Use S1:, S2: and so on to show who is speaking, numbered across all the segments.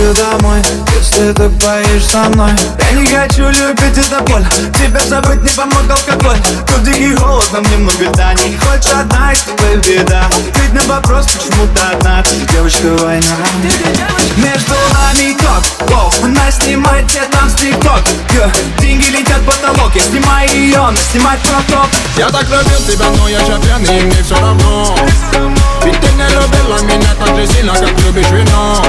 S1: хочу домой Если ты поешь со мной. Я не хочу любить это боль Тебя забыть не помог алкоголь. Тут дикий голод, нам немного льда Не хочешь одна, и с тобой беда Ведь на вопрос, почему ты одна? Ты девочка война. Между нами ток, воу. Она снимает все там с тикток Деньги летят в потолок Я снимаю ее, но снимать кроп
S2: Я так любил тебя, но я же пьяный, и мне все равно. Ведь ты не любила меня так же сильно, как любишь вино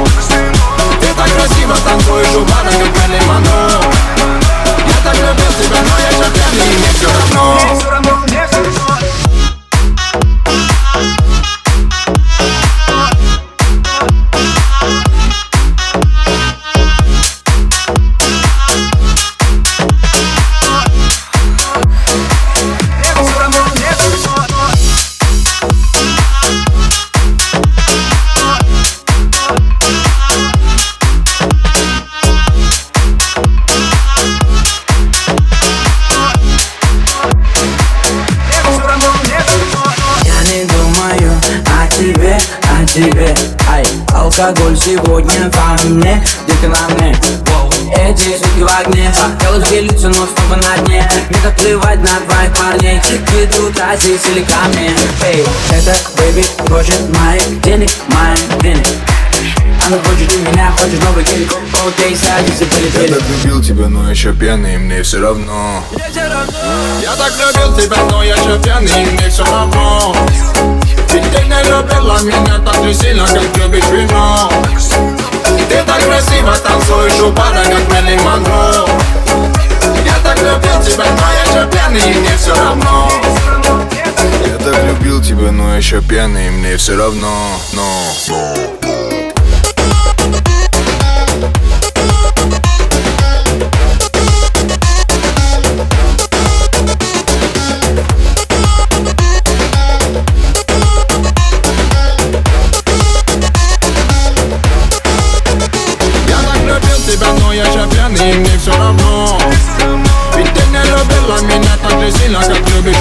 S3: тебе. Ай, алкоголь сегодня во мне, детка на мне? Эти сутки в огне. Хотелось делиться, но снова на дне. Мне так плевать на твоих парней. Ведут Азии или ко мне? Эй, это бэйби хочет моих денег, моих денег. Она хочет и меня, хочет новый гелик Окей, садись и
S2: Я
S3: полетели
S2: так любил тебя, но еще пьяный, мне все равно. Я так любил тебя, но я еще пьяный, мне все равно же сильно, как любишь вино Ты так красиво танцуешь у бара, как Мэрилин Монро Я так любил тебя, но я еще пьяный, и мне все равно Я так любил тебя, но еще пьяный, и мне все равно, но пьяный, и мне все равно Ведь ты не любила меня так же